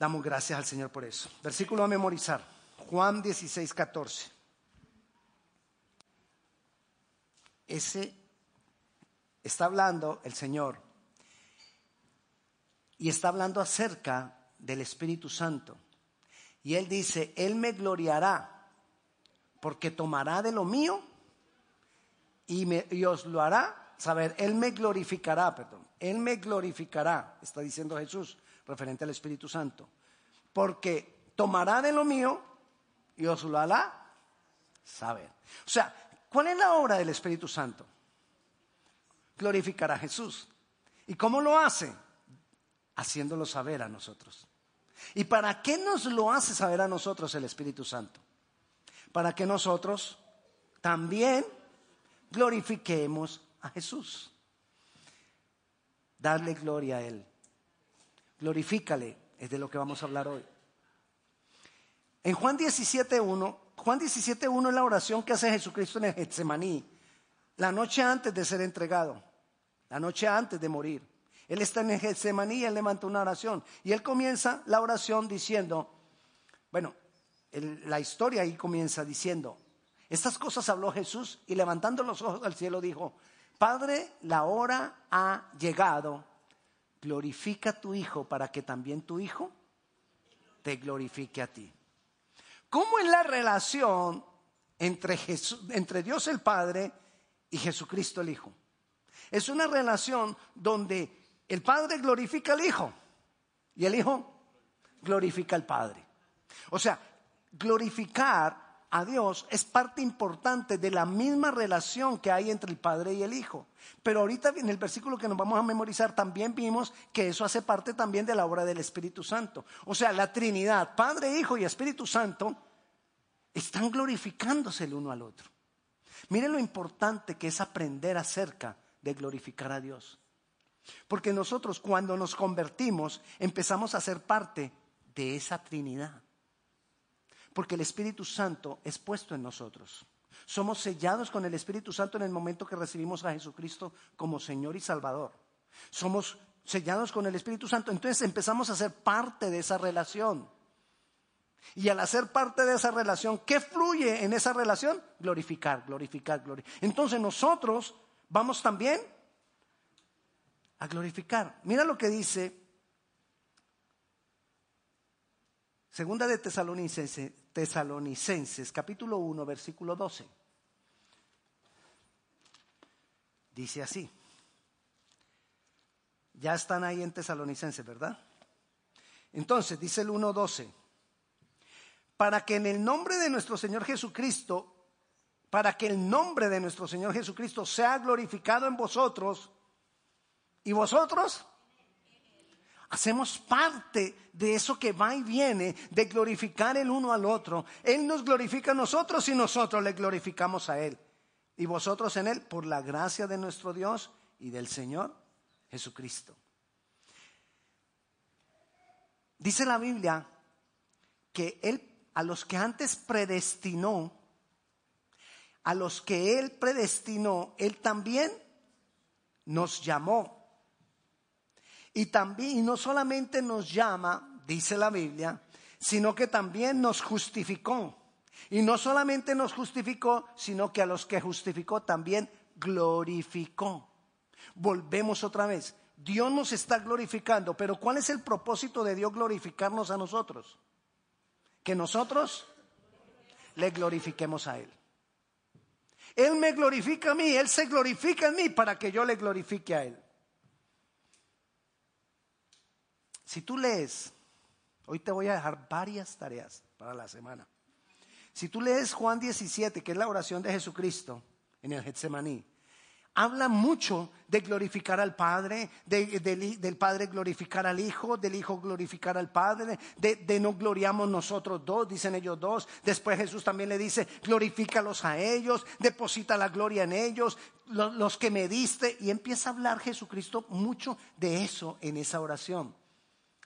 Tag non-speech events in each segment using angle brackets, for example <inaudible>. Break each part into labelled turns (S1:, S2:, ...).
S1: Damos gracias al Señor por eso. Versículo a memorizar. Juan 16, 14. Ese está hablando el Señor y está hablando acerca del Espíritu Santo. Y Él dice, Él me gloriará porque tomará de lo mío y, me, y os lo hará saber. Él me glorificará, perdón. Él me glorificará, está diciendo Jesús, referente al Espíritu Santo. Porque tomará de lo mío y os lo hará saber. O sea, ¿cuál es la obra del Espíritu Santo? Glorificar a Jesús. ¿Y cómo lo hace? Haciéndolo saber a nosotros. ¿Y para qué nos lo hace saber a nosotros el Espíritu Santo? Para que nosotros también glorifiquemos a Jesús. Darle gloria a Él. Glorifícale, es de lo que vamos a hablar hoy. En Juan 17.1, Juan 17.1 es la oración que hace Jesucristo en el Getsemaní, la noche antes de ser entregado, la noche antes de morir. Él está en el Getsemaní y él levanta una oración. Y él comienza la oración diciendo, bueno, la historia ahí comienza diciendo, estas cosas habló Jesús y levantando los ojos al cielo dijo, Padre, la hora ha llegado, glorifica a tu Hijo para que también tu Hijo te glorifique a ti. ¿Cómo es la relación entre, entre Dios el Padre y Jesucristo el Hijo? Es una relación donde el Padre glorifica al Hijo y el Hijo glorifica al Padre. O sea, glorificar a Dios es parte importante de la misma relación que hay entre el Padre y el Hijo. Pero ahorita en el versículo que nos vamos a memorizar también vimos que eso hace parte también de la obra del Espíritu Santo. O sea, la Trinidad, Padre, Hijo y Espíritu Santo, están glorificándose el uno al otro. Miren lo importante que es aprender acerca de glorificar a Dios. Porque nosotros cuando nos convertimos empezamos a ser parte de esa Trinidad. Porque el Espíritu Santo es puesto en nosotros. Somos sellados con el Espíritu Santo en el momento que recibimos a Jesucristo como Señor y Salvador. Somos sellados con el Espíritu Santo. Entonces empezamos a ser parte de esa relación. Y al hacer parte de esa relación, ¿qué fluye en esa relación? Glorificar, glorificar, glorificar. Entonces nosotros vamos también a glorificar. Mira lo que dice Segunda de Tesalonicenses, Tesalonicenses, capítulo 1, versículo 12. Dice así. Ya están ahí en Tesalonicenses, ¿verdad? Entonces, dice el 1.12, para que en el nombre de nuestro Señor Jesucristo, para que el nombre de nuestro Señor Jesucristo sea glorificado en vosotros, ¿Y vosotros? Hacemos parte de eso que va y viene, de glorificar el uno al otro. Él nos glorifica a nosotros y nosotros le glorificamos a Él. Y vosotros en Él, por la gracia de nuestro Dios y del Señor Jesucristo. Dice la Biblia que Él, a los que antes predestinó, a los que Él predestinó, Él también nos llamó y también, no solamente nos llama, dice la Biblia, sino que también nos justificó. Y no solamente nos justificó, sino que a los que justificó también glorificó. Volvemos otra vez. Dios nos está glorificando, pero ¿cuál es el propósito de Dios glorificarnos a nosotros? Que nosotros le glorifiquemos a Él. Él me glorifica a mí, Él se glorifica en mí para que yo le glorifique a Él. Si tú lees, hoy te voy a dejar varias tareas para la semana. Si tú lees Juan 17, que es la oración de Jesucristo en el Getsemaní, habla mucho de glorificar al Padre, del Padre glorificar al Hijo, del Hijo glorificar al Padre, de, no gloriamos nosotros dos, dicen ellos dos. Después Jesús también le dice, glorifícalos a ellos, deposita la gloria en ellos, los, los que me diste. Y empieza a hablar Jesucristo mucho de eso en esa oración.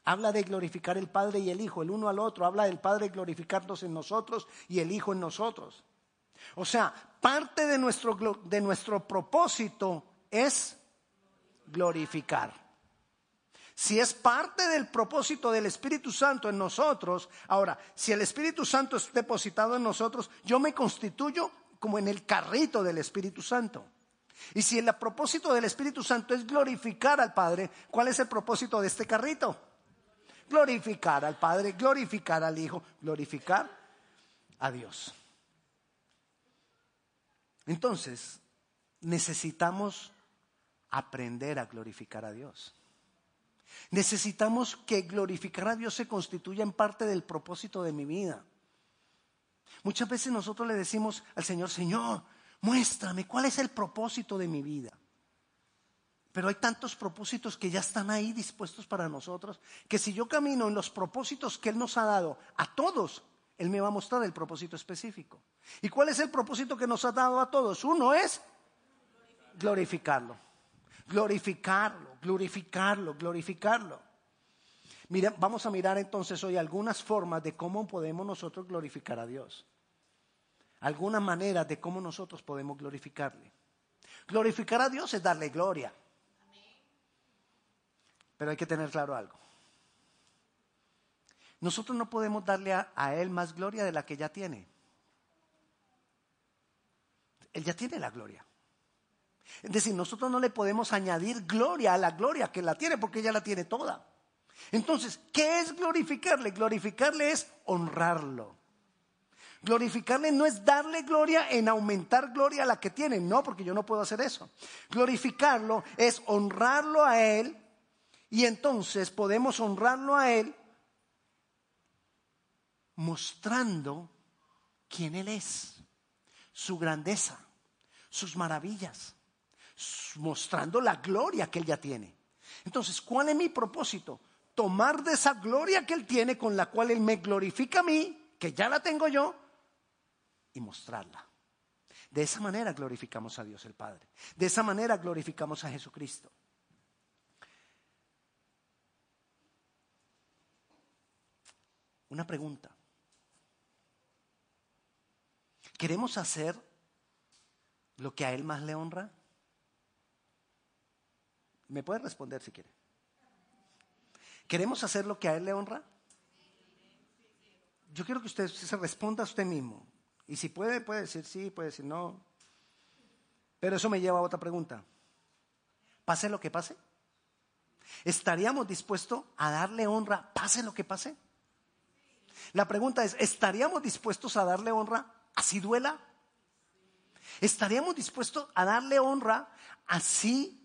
S1: Habla de glorificar el Padre y el Hijo, el uno al otro. Habla del Padre glorificarnos en nosotros y el Hijo en nosotros. O sea, parte de nuestro, de nuestro propósito es glorificar. si es parte del propósito del Espíritu Santo en nosotros, ahora, si el Espíritu Santo es depositado en nosotros, yo me constituyo como en el carrito del Espíritu Santo. Y si el propósito del Espíritu Santo es glorificar al Padre, ¿cuál es el propósito de este carrito? Glorificar al Padre, glorificar al Hijo, glorificar a Dios. Entonces, necesitamos aprender a glorificar a Dios. Necesitamos que glorificar a Dios se constituya en parte del propósito de mi vida. Muchas veces nosotros le decimos al Señor, Señor, muéstrame cuál es el propósito de mi vida. Pero hay tantos propósitos que ya están ahí dispuestos para nosotros, que si yo camino en los propósitos que Él nos ha dado a todos, Él me va a mostrar el propósito específico. ¿Y cuál es el propósito que nos ha dado a todos? Uno es glorificarlo, glorificarlo, glorificarlo, glorificarlo. Mira, vamos a mirar entonces hoy algunas formas de cómo podemos nosotros glorificar a Dios. Algunas maneras de cómo nosotros podemos glorificarle. Glorificar a Dios es darle gloria. Pero hay que tener claro algo. Nosotros no podemos darle a, Él más gloria de la que ya tiene. Él ya tiene la gloria. Es decir, nosotros no le podemos añadir gloria a la gloria que la tiene porque ella la tiene toda. Entonces, ¿qué es glorificarle? Glorificarle es honrarlo. Glorificarle no es darle gloria en aumentar gloria a la que tiene, no, porque yo no puedo hacer eso. Glorificarlo es honrarlo a Él y entonces podemos honrarlo a Él mostrando quién Él es, su grandeza, sus maravillas, mostrando la gloria que Él ya tiene. Entonces, ¿cuál es mi propósito? Tomar de esa gloria que Él tiene, con la cual Él me glorifica a mí, que ya la tengo yo, y mostrarla. De esa manera glorificamos a Dios el Padre. De esa manera glorificamos a Jesucristo. Una pregunta. ¿Queremos hacer lo que a Él más le honra? Me puede responder si quiere. ¿Queremos hacer lo que a Él le honra? Yo quiero que usted se responda a usted mismo. Y si puede, puede decir sí, puede decir no. Pero eso me lleva a otra pregunta. Pase lo que pase. ¿Estaríamos dispuestos a darle honra, pase lo que pase? La pregunta es, ¿estaríamos dispuestos a darle honra así duela? ¿Estaríamos dispuestos a darle honra así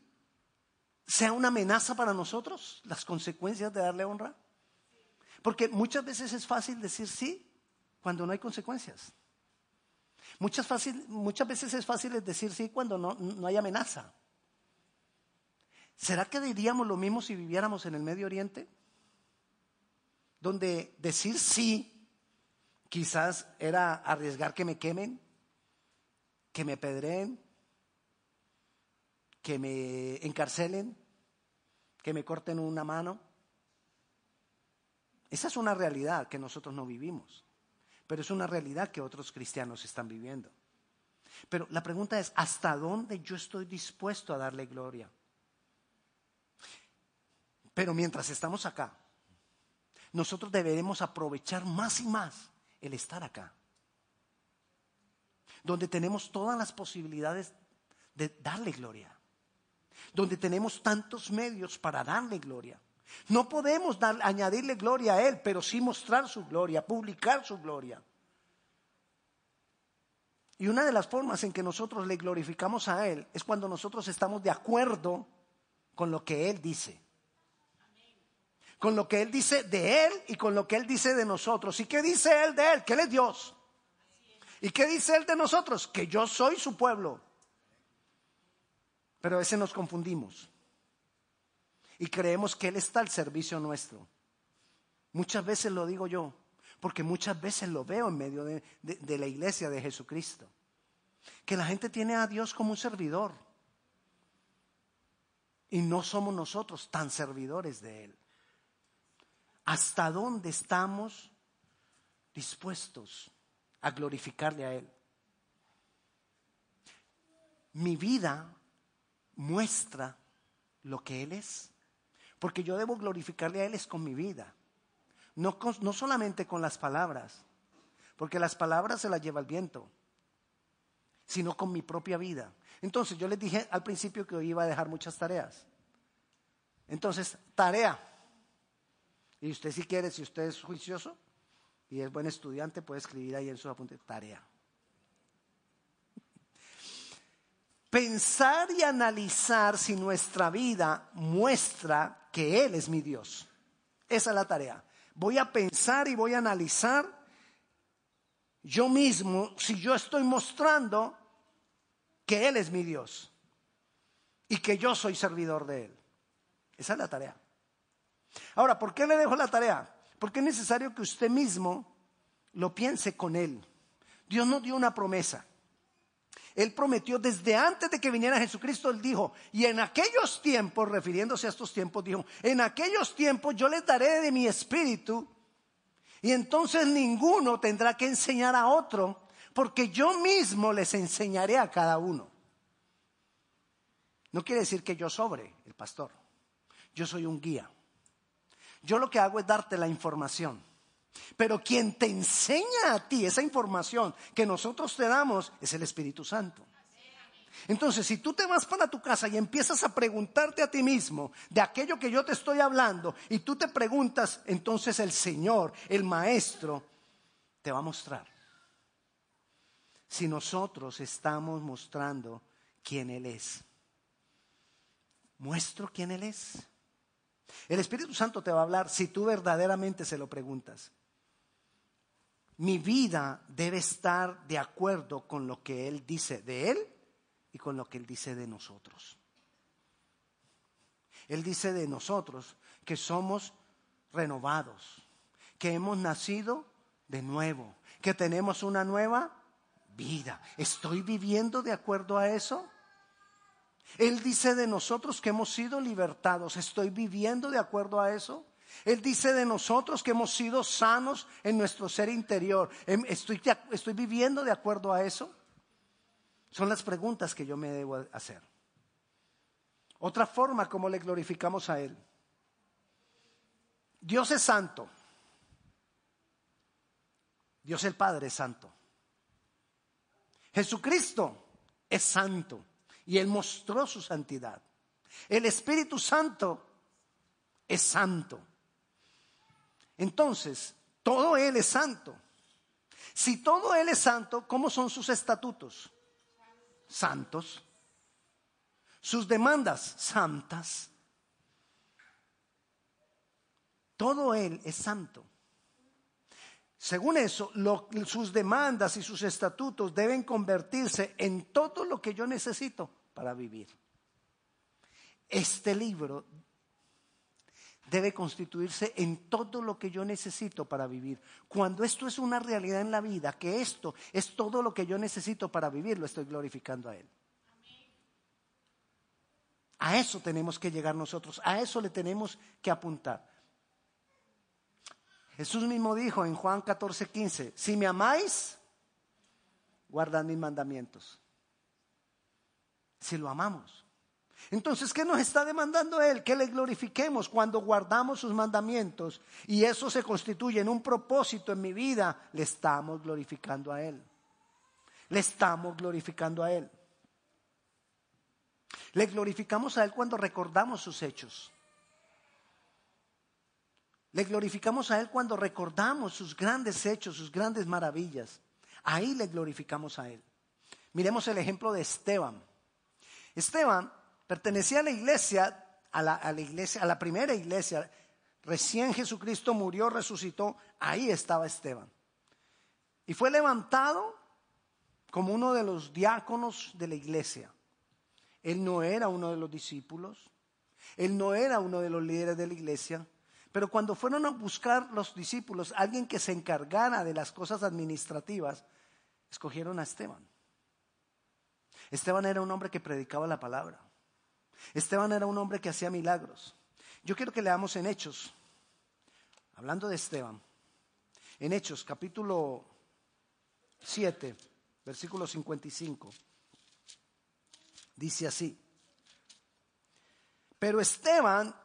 S1: sea una amenaza para nosotros las consecuencias de darle honra? Porque muchas veces es fácil decir sí cuando no hay consecuencias. Muchas, muchas veces es fácil decir sí cuando no, no hay amenaza. ¿Será que diríamos lo mismo si viviéramos en el Medio Oriente? Donde decir sí quizás era arriesgar que me quemen, que me pedreen, que me encarcelen, que me corten una mano. Esa es una realidad que nosotros no vivimos, pero es una realidad que otros cristianos están viviendo. Pero la pregunta es, ¿hasta dónde yo estoy dispuesto a darle gloria? Pero mientras estamos acá, nosotros deberemos aprovechar más y más el estar acá, donde tenemos todas las posibilidades de darle gloria donde tenemos tantos medios para darle gloria. No podemos añadirle gloria a Él, pero sí mostrar su gloria, publicar su gloria. Y una de las formas en que nosotros le glorificamos a Él es cuando nosotros estamos de acuerdo con lo que Él dice. Con lo que Él dice de Él y con lo que Él dice de nosotros. ¿Y qué dice Él de Él? Que Él es Dios. ¿Y qué dice Él de nosotros? Que yo soy su pueblo. Pero a veces nos confundimos y creemos que Él está al servicio nuestro. Muchas veces lo digo yo, porque muchas veces lo veo en medio de, de, la iglesia de Jesucristo. Que la gente tiene a Dios como un servidor. Y no somos nosotros tan servidores de Él. ¿Hasta dónde estamos dispuestos a glorificarle a Él? Mi vida muestra lo que Él es, Porque yo debo glorificarle a Él es con mi vida. No, no solamente con las palabras, porque las palabras se las lleva el viento, sino con mi propia vida. Entonces yo les dije al principio que hoy iba a dejar muchas tareas. Entonces, tarea. Y usted si quiere, si usted es juicioso y es buen estudiante, puede escribir ahí en su apunte, tarea. Pensar y analizar si nuestra vida muestra que Él es mi Dios. Esa es la tarea. Voy a pensar y voy a analizar yo mismo si yo estoy mostrando que Él es mi Dios y que yo soy servidor de Él. Esa es la tarea. Ahora, ¿por qué le dejo la tarea? Porque es necesario que usted mismo lo piense con Él. Dios nos dio una promesa. Él prometió desde antes de que viniera Jesucristo, Él dijo, y en aquellos tiempos, refiriéndose a estos tiempos, dijo, en aquellos tiempos yo les daré de mi espíritu, y entonces ninguno tendrá que enseñar a otro porque yo mismo les enseñaré a cada uno. No quiere decir que yo sobre el pastor. Yo soy un guía. Yo lo que hago es darte la información. Pero quien te enseña a ti esa información que nosotros te damos es el Espíritu Santo. Entonces, si tú te vas para tu casa y empiezas a preguntarte a ti mismo de aquello que yo te estoy hablando y tú te preguntas, entonces el Señor, el Maestro, te va a mostrar si nosotros estamos mostrando quién Él es. ¿Muestro quién Él es? El Espíritu Santo te va a hablar si tú verdaderamente se lo preguntas. Mi vida debe estar de acuerdo con lo que Él dice de Él y con lo que Él dice de nosotros. Él dice de nosotros que somos renovados, que hemos nacido de nuevo, que tenemos una nueva vida. ¿Estoy viviendo de acuerdo a eso? Él dice de nosotros que hemos sido libertados. ¿Estoy viviendo de acuerdo a eso? Él dice de nosotros que hemos sido sanos en nuestro ser interior. Em, ¿Estoy, estoy viviendo de acuerdo a eso? Son las preguntas que yo me debo hacer. Otra forma como le glorificamos a Él. Dios es santo. Dios el Padre es santo. Jesucristo es santo y Él mostró su santidad. El Espíritu Santo es santo. Entonces, todo Él es santo. Si todo Él es santo, ¿cómo son sus estatutos? Santos. Sus demandas, santas. Todo Él es santo. Según eso, sus demandas y sus estatutos deben convertirse en todo lo que yo necesito para vivir. Este libro debe constituirse en todo lo que yo necesito para vivir. Cuando esto es una realidad en la vida, que esto es todo lo que yo necesito para vivir, lo estoy glorificando a Él. A eso tenemos que llegar nosotros, a eso le tenemos que apuntar. Jesús mismo dijo en Juan 14, 15, si me amáis, guardad mis mandamientos. Si lo amamos. Entonces, ¿qué nos está demandando Él? Que le glorifiquemos cuando guardamos sus mandamientos y eso se constituye en un propósito en mi vida. Le estamos glorificando a Él. Le estamos glorificando a Él. Le glorificamos a Él cuando recordamos sus hechos. Le glorificamos a Él cuando recordamos sus grandes hechos, sus grandes maravillas. Ahí le glorificamos a Él. Miremos el ejemplo de Esteban. Esteban pertenecía a la iglesia, a la, iglesia, a la primera iglesia. Recién Jesucristo murió, resucitó. Ahí estaba Esteban. Y fue levantado como uno de los diáconos de la iglesia. Él no era uno de los discípulos. Él no era uno de los líderes de la iglesia pero cuando fueron a buscar los discípulos alguien que se encargara de las cosas administrativas, escogieron a Esteban. Esteban era un hombre que predicaba la palabra. Esteban era un hombre que hacía milagros. Yo quiero que leamos en Hechos, hablando de Esteban, en Hechos capítulo 7, versículo 55. Dice así, pero Esteban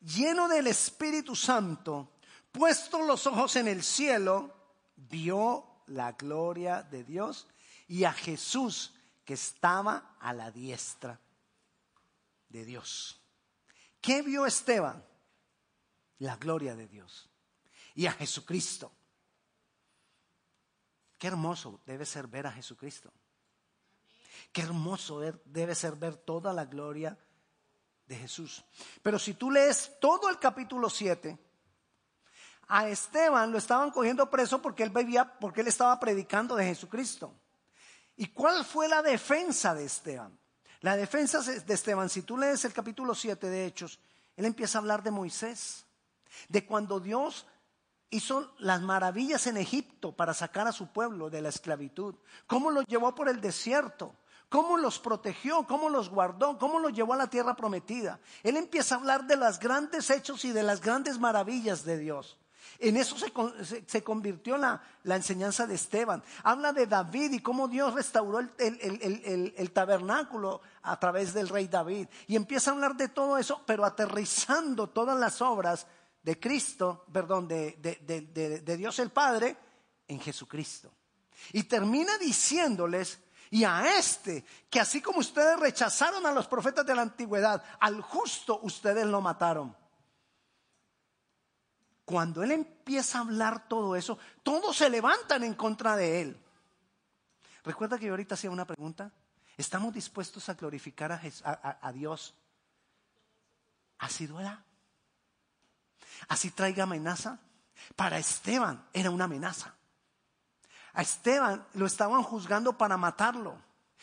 S1: lleno del Espíritu Santo, puesto los ojos en el cielo, vio la gloria de Dios y a Jesús que estaba a la diestra de Dios. ¿Qué vio Esteban? La gloria de Dios y a Jesucristo. Qué hermoso debe ser ver a Jesucristo. Qué hermoso debe ser ver toda la gloria de Jesús. Pero si tú lees todo el capítulo 7, a Esteban lo estaban cogiendo preso porque él bebía, porque él estaba predicando de Jesucristo. ¿Y cuál fue la defensa de Esteban? La defensa de Esteban, si tú lees el capítulo 7 de Hechos, él empieza a hablar de Moisés, de cuando Dios hizo las maravillas en Egipto para sacar a su pueblo de la esclavitud, cómo los llevó por el desierto, cómo los protegió, cómo los guardó, cómo los llevó a la tierra prometida. Él empieza a hablar de los grandes hechos y de las grandes maravillas de Dios. En eso se, convirtió la, enseñanza de Esteban. Habla de David y cómo Dios restauró el, tabernáculo a través del rey David. Y empieza a hablar de todo eso, pero aterrizando todas las obras de Cristo, perdón, de, de Dios el Padre en Jesucristo. Y termina diciéndoles y a este, que así como ustedes rechazaron a los profetas de la antigüedad, al justo ustedes lo mataron. Cuando él empieza a hablar todo eso, todos se levantan en contra de él. Recuerda que yo ahorita hacía una pregunta. ¿Estamos dispuestos a glorificar a, Dios? ¿Así duela? ¿Así traiga amenaza? Para Esteban era una amenaza. A Esteban lo estaban juzgando para matarlo.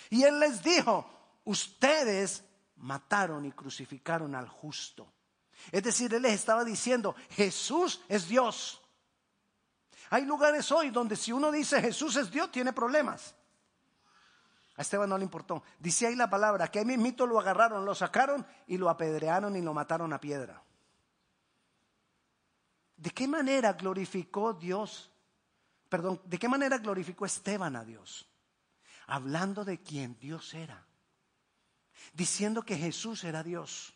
S1: Y él les dijo, ustedes mataron y crucificaron al justo. Es decir, él les estaba diciendo, Jesús es Dios. Hay lugares hoy donde si uno dice Jesús es Dios, tiene problemas. A Esteban no le importó. Dice ahí la palabra, que ahí mismito lo agarraron, lo sacaron y lo apedrearon y lo mataron a piedra. ¿De qué manera glorificó Dios perdón, ¿de qué manera glorificó Esteban a Dios? Hablando de quién Dios era. Diciendo que Jesús era Dios.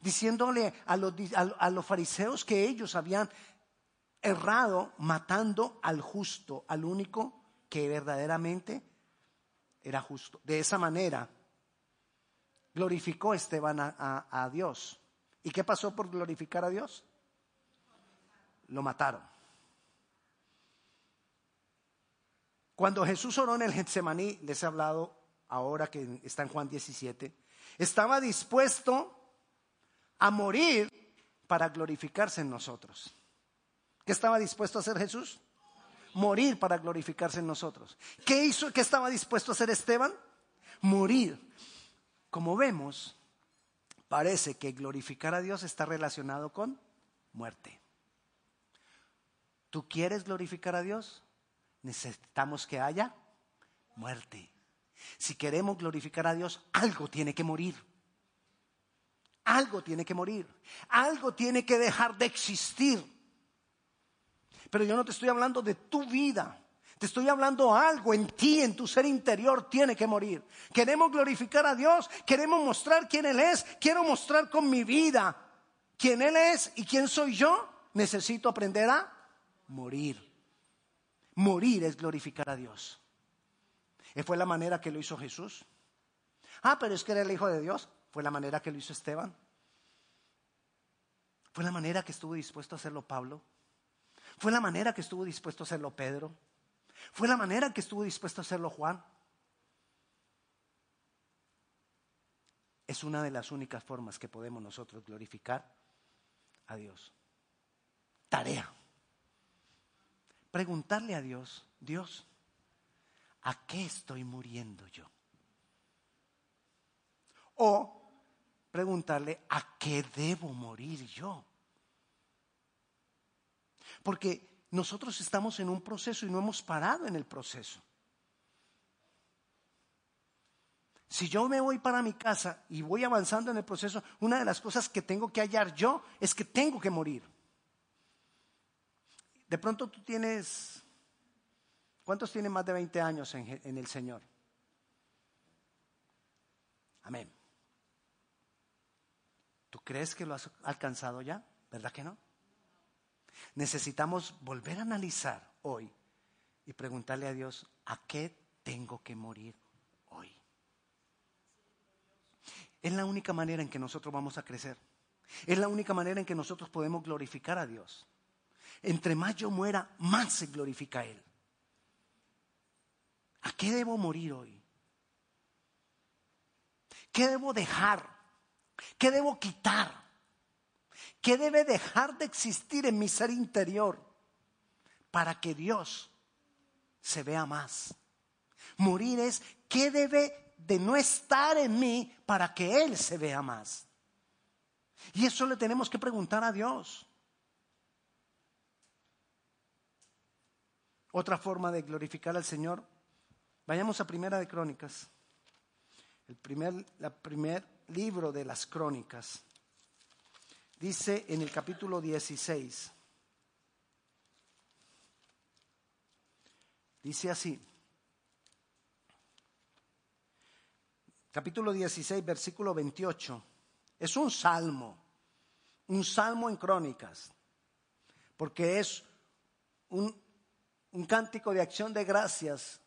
S1: Diciéndole a los, a los fariseos que ellos habían errado matando al justo, al único que verdaderamente era justo. De esa manera glorificó Esteban a, a, Dios. ¿Y qué pasó por glorificar a Dios? Lo mataron. Cuando Jesús oró en el Getsemaní, les he hablado ahora que está en Juan 17, estaba dispuesto a morir para glorificarse en nosotros. ¿Qué estaba dispuesto a hacer Jesús? Morir para glorificarse en nosotros. ¿Qué hizo? ¿Qué estaba dispuesto a hacer Esteban? Morir. Como vemos, parece que glorificar a Dios está relacionado con muerte. ¿Tú quieres glorificar a Dios? necesitamos que haya muerte. Si queremos glorificar a Dios, algo tiene que morir. Algo tiene que morir. Algo tiene que dejar de existir. Pero yo no te estoy hablando de tu vida. Te estoy hablando algo en ti, en tu ser interior, tiene que morir. Queremos glorificar a Dios, queremos mostrar quién Él es, quiero mostrar con mi vida quién Él es y quién soy yo. Necesito aprender a morir. Morir es glorificar a Dios. ¿Y fue la manera que lo hizo Jesús? Ah, pero es que era el Hijo de Dios. Fue la manera que lo hizo Esteban. Fue la manera que estuvo dispuesto a hacerlo Pablo. Fue la manera que estuvo dispuesto a hacerlo Pedro. Fue la manera que estuvo dispuesto a hacerlo Juan. Es una de las únicas formas que podemos nosotros glorificar a Dios. Tarea preguntarle a Dios, Dios, ¿a qué estoy muriendo yo? O preguntarle, ¿a qué debo morir yo? Porque nosotros estamos en un proceso y no hemos parado en el proceso. Si yo me voy para mi casa y voy avanzando en el proceso, una de las cosas que tengo que hallar yo es que tengo que morir. De pronto tú tienes, ¿cuántos tienen más de 20 años en, el Señor? Amén. ¿Tú crees que lo has alcanzado ya? ¿Verdad que no? Necesitamos volver a analizar hoy y preguntarle a Dios, ¿a qué tengo que morir hoy? Es la única manera en que nosotros vamos a crecer. Es la única manera en que nosotros podemos glorificar a Dios. Entre más yo muera, más se glorifica Él. ¿A qué debo morir hoy? ¿Qué debo dejar? ¿Qué debo quitar? ¿Qué debe dejar de existir en mi ser interior para que Dios se vea más? Morir es qué debe de no estar en mí para que Él se vea más. Y eso le tenemos que preguntar a Dios. Otra forma de glorificar al Señor. Vayamos a Primera de Crónicas. El primer, primer libro de las Crónicas. Dice en el capítulo 16. Dice así. Capítulo 16, versículo 28. Es un salmo, un salmo en crónicas, porque es un, un cántico de acción de gracias.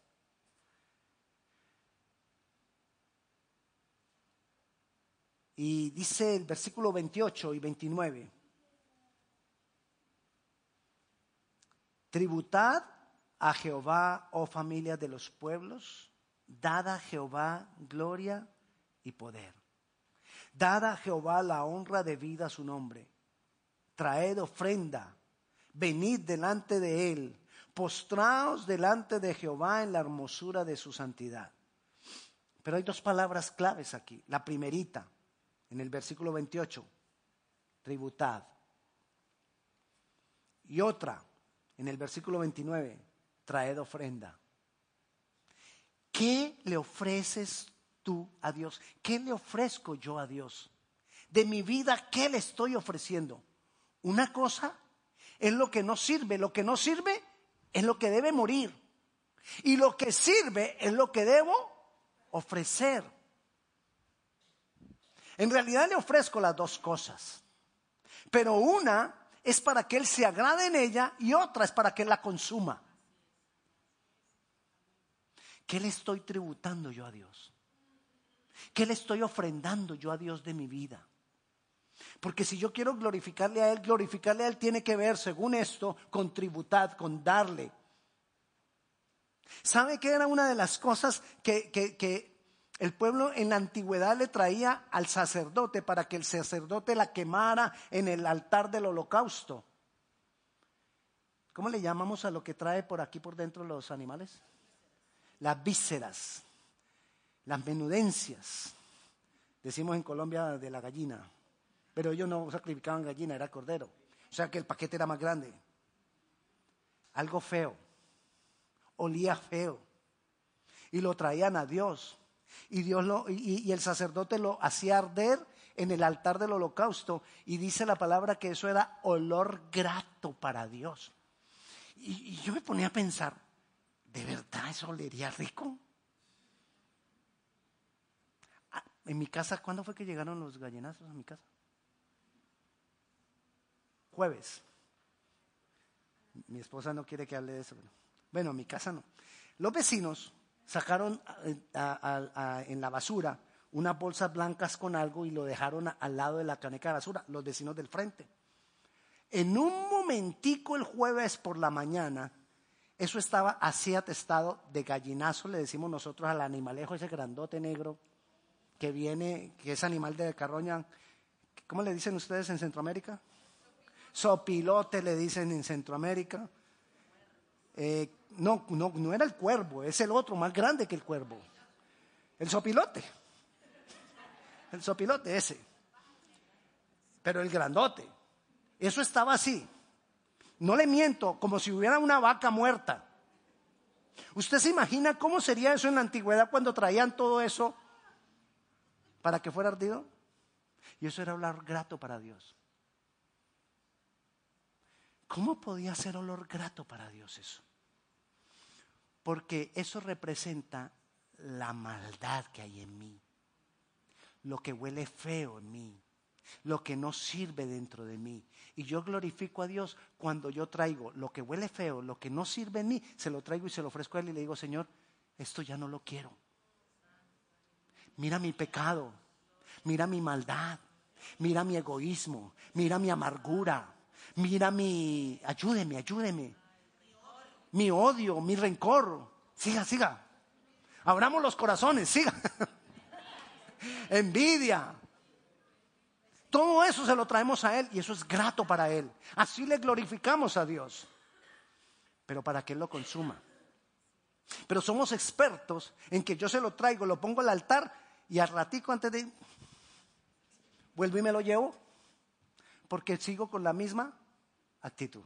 S1: Y dice el versículo 28 y 29. Tributad a Jehová, oh familia de los pueblos, dad a Jehová gloria y poder. Dad a Jehová la honra de vida a su nombre. Traed ofrenda. Venid delante de él. Postraos delante de Jehová en la hermosura de su santidad. Pero hay dos palabras claves aquí. La primerita, en el versículo 28, tributad. Y otra, en el versículo 29, traed ofrenda. ¿Qué le ofreces tú a Dios? ¿Qué le ofrezco yo a Dios? De mi vida, ¿qué le estoy ofreciendo? Una cosa es lo que no sirve, lo que no sirve es lo que debe morir. Y lo que sirve es lo que debo ofrecer. En realidad le ofrezco las dos cosas. Pero una es para que Él se agrade en ella y otra es para que Él la consuma. ¿Qué le estoy tributando yo a Dios? ¿Qué le estoy ofrendando yo a Dios de mi vida? Porque si yo quiero glorificarle a Él, glorificarle a Él tiene que ver, según esto, con tributar, con darle. ¿Sabe qué era una de las cosas que, que, el pueblo en la antigüedad le traía al sacerdote para que el sacerdote la quemara en el altar del holocausto? ¿Cómo le llamamos a lo que trae por aquí por dentro los animales? Las vísceras las menudencias. Decimos en Colombia de la gallina, pero ellos no sacrificaban gallina, era cordero. O sea que el paquete era más grande. Algo feo, olía feo. Y lo traían a Dios. Y, Dios lo, y, el sacerdote lo hacía arder en el altar del holocausto. Y dice la palabra que eso era olor grato para Dios. Y, yo me ponía a pensar, ¿de verdad eso olería rico? En mi casa, ¿cuándo fue que llegaron los gallinazos a mi casa? Jueves. Mi esposa no quiere que hable de eso. Bueno, en mi casa no. Los vecinos sacaron en la basura unas bolsas blancas con algo y lo dejaron al lado de la caneca de basura, los vecinos del frente. En un momentico el jueves por la mañana, eso estaba así atestado de gallinazo, le decimos nosotros al animalejo, ese grandote negro, que viene, que es animal de carroña, ¿cómo le dicen ustedes en Centroamérica? Sopilote le dicen en Centroamérica. Eh, no, no, no era el cuervo, es el otro más grande que el cuervo. El sopilote. El sopilote ese. Pero el grandote. Eso estaba así. No le miento, como si hubiera una vaca muerta. ¿Usted se imagina cómo sería eso en la antigüedad cuando traían todo eso para que fuera ardido. Y eso era olor grato para Dios. ¿Cómo podía ser olor grato para Dios eso? Porque eso representa la maldad que hay en mí, lo que huele feo en mí, lo que no sirve dentro de mí. Y yo glorifico a Dios cuando yo traigo lo que huele feo, lo que no sirve en mí, se lo traigo y se lo ofrezco a Él y le digo, Señor, esto ya no lo quiero. Mira mi pecado, mira mi maldad, mira mi egoísmo, mira mi amargura, mira mi, ayúdeme, ayúdeme, mi odio, mi rencor. Siga, siga. Abramos los corazones, siga. <laughs> Envidia. Todo eso se lo traemos a Él y eso es grato para Él. Así le glorificamos a Dios. Pero para que Él lo consuma. Pero somos expertos en que yo se lo traigo, lo pongo al altar y al ratico antes de vuelvo y me lo llevo porque sigo con la misma actitud.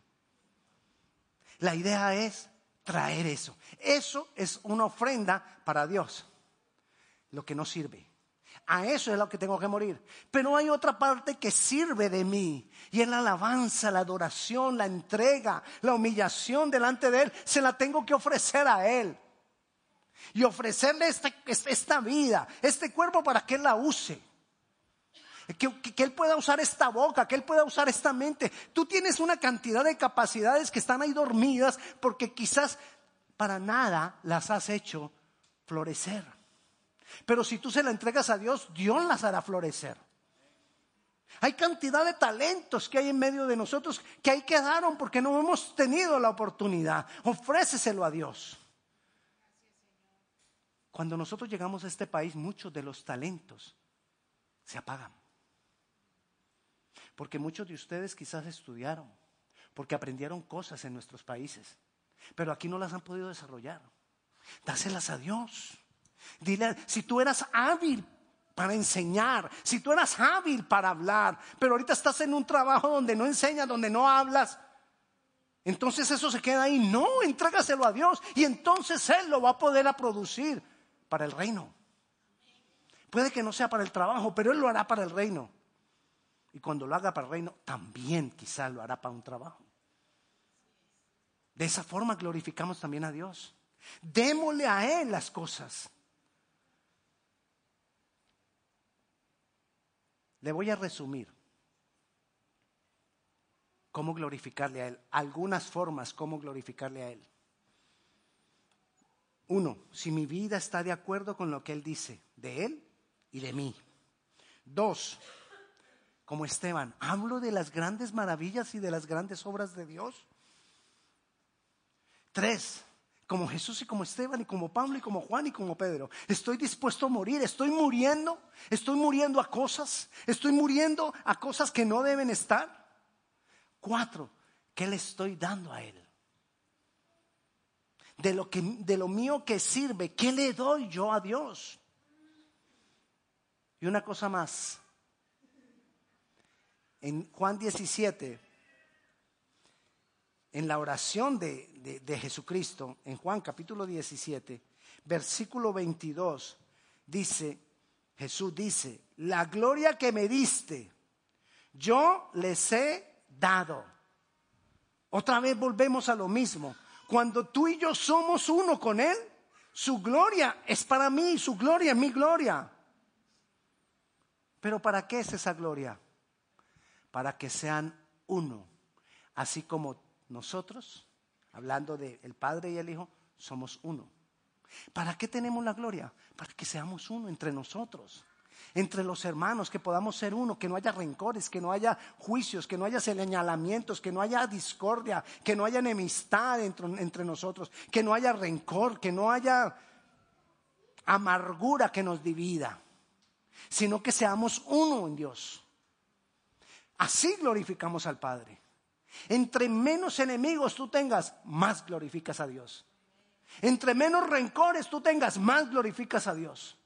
S1: La idea es traer eso. Eso es una ofrenda para Dios. Lo que no sirve. A eso es lo que tengo que morir. Pero hay otra parte que sirve de mí. Y es la alabanza, la adoración, la entrega, la humillación delante de Él. Se la tengo que ofrecer a Él. Y ofrecerle esta, esta vida, este cuerpo para que Él la use. Que, Él pueda usar esta boca, que Él pueda usar esta mente. Tú tienes una cantidad de capacidades que están ahí dormidas porque quizás para nada las has hecho florecer. Pero si tú se la entregas a Dios, Dios las hará florecer. Hay cantidad de talentos que hay en medio de nosotros que ahí quedaron porque no hemos tenido la oportunidad. Ofréceselo a Dios. Cuando nosotros llegamos a este país, muchos de los talentos se apagan. Porque muchos de ustedes quizás estudiaron, porque aprendieron cosas en nuestros países, pero aquí no las han podido desarrollar. Dáselas a Dios. Dile, si tú eras hábil para enseñar, si tú eras hábil para hablar, pero ahorita estás en un trabajo donde no enseñas, donde no hablas, entonces eso se queda ahí. No, entrégaselo a Dios y entonces Él lo va a poder a producir para el reino. Puede que no sea para el trabajo, pero Él lo hará para el reino. Y cuando lo haga para el reino, también quizás lo hará para un trabajo. De esa forma glorificamos también a Dios. Démosle a Él las cosas. Le voy a resumir cómo glorificarle a Él, algunas formas cómo glorificarle a Él. Uno, si mi vida está de acuerdo con lo que Él dice, de Él y de mí. Dos, como Esteban, hablo de las grandes maravillas y de las grandes obras de Dios. Tres, como Jesús y como Esteban y como Pablo y como Juan y como Pedro. Estoy dispuesto a morir, estoy muriendo, estoy muriendo a cosas, estoy muriendo a cosas que no deben estar. Cuatro, ¿qué le estoy dando a Él? De lo, que, de lo mío que sirve, ¿qué le doy yo a Dios? Y una cosa más. En Juan 17, en la oración de, Jesucristo, en Juan capítulo 17, versículo 22, dice, Jesús dice, la gloria que me diste, yo les he dado. Otra vez volvemos a lo mismo. Cuando tú y yo somos uno con Él, su gloria es para mí, su gloria es mi gloria. Pero ¿para qué es esa gloria? Para que sean uno, así como nosotros, hablando del Padre y el Hijo, somos uno. ¿Para qué tenemos la gloria? Para que seamos uno entre nosotros, entre los hermanos, que podamos ser uno, que no haya rencores, que no haya juicios, que no haya señalamientos, que no haya discordia, que no haya enemistad entre, entre nosotros, que no haya rencor, que no haya amargura que nos divida, sino que seamos uno en Dios. Así glorificamos al Padre. Entre menos enemigos tú tengas, más glorificas a Dios. Entre menos rencores tú tengas, más glorificas a Dios.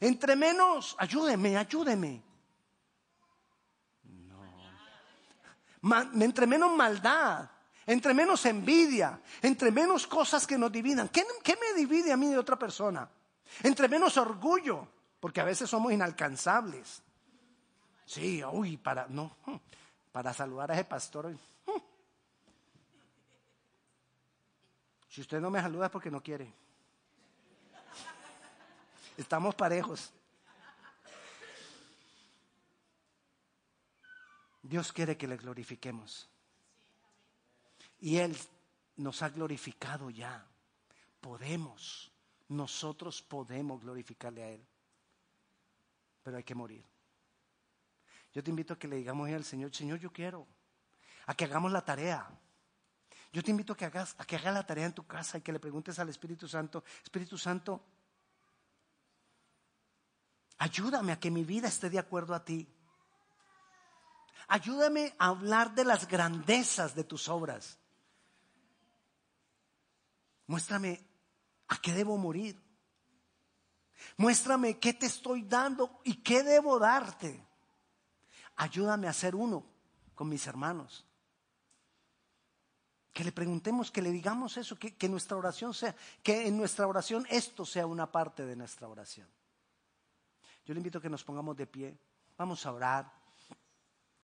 S1: Entre menos, ayúdeme, ayúdeme. No. entre menos maldad, entre menos envidia, entre menos cosas que nos dividan. ¿Qué, ¿Qué, me divide a mí de otra persona? Entre menos orgullo, porque a veces somos inalcanzables. Sí, uy, para, no, para saludar a ese pastor. Si usted no me saluda es porque no quiere. Estamos parejos. Dios quiere que le glorifiquemos. Y Él nos ha glorificado ya. Podemos, nosotros podemos glorificarle a Él. Pero hay que morir. Yo te invito a que le digamos al Señor, Señor, yo quiero. A que hagamos la tarea. Yo te invito a que hagas, a que hagas la tarea en tu casa y que le preguntes al Espíritu Santo, Espíritu Santo, ayúdame a que mi vida esté de acuerdo a ti. Ayúdame a hablar de las grandezas de tus obras. Muéstrame a qué debo morir. Muéstrame qué te estoy dando y qué debo darte. Ayúdame a ser uno con mis hermanos. Que le preguntemos, que le digamos eso, que, que nuestra oración sea, que en nuestra oración esto sea una parte de nuestra oración. Yo le invito a que nos pongamos de pie. Vamos a orar.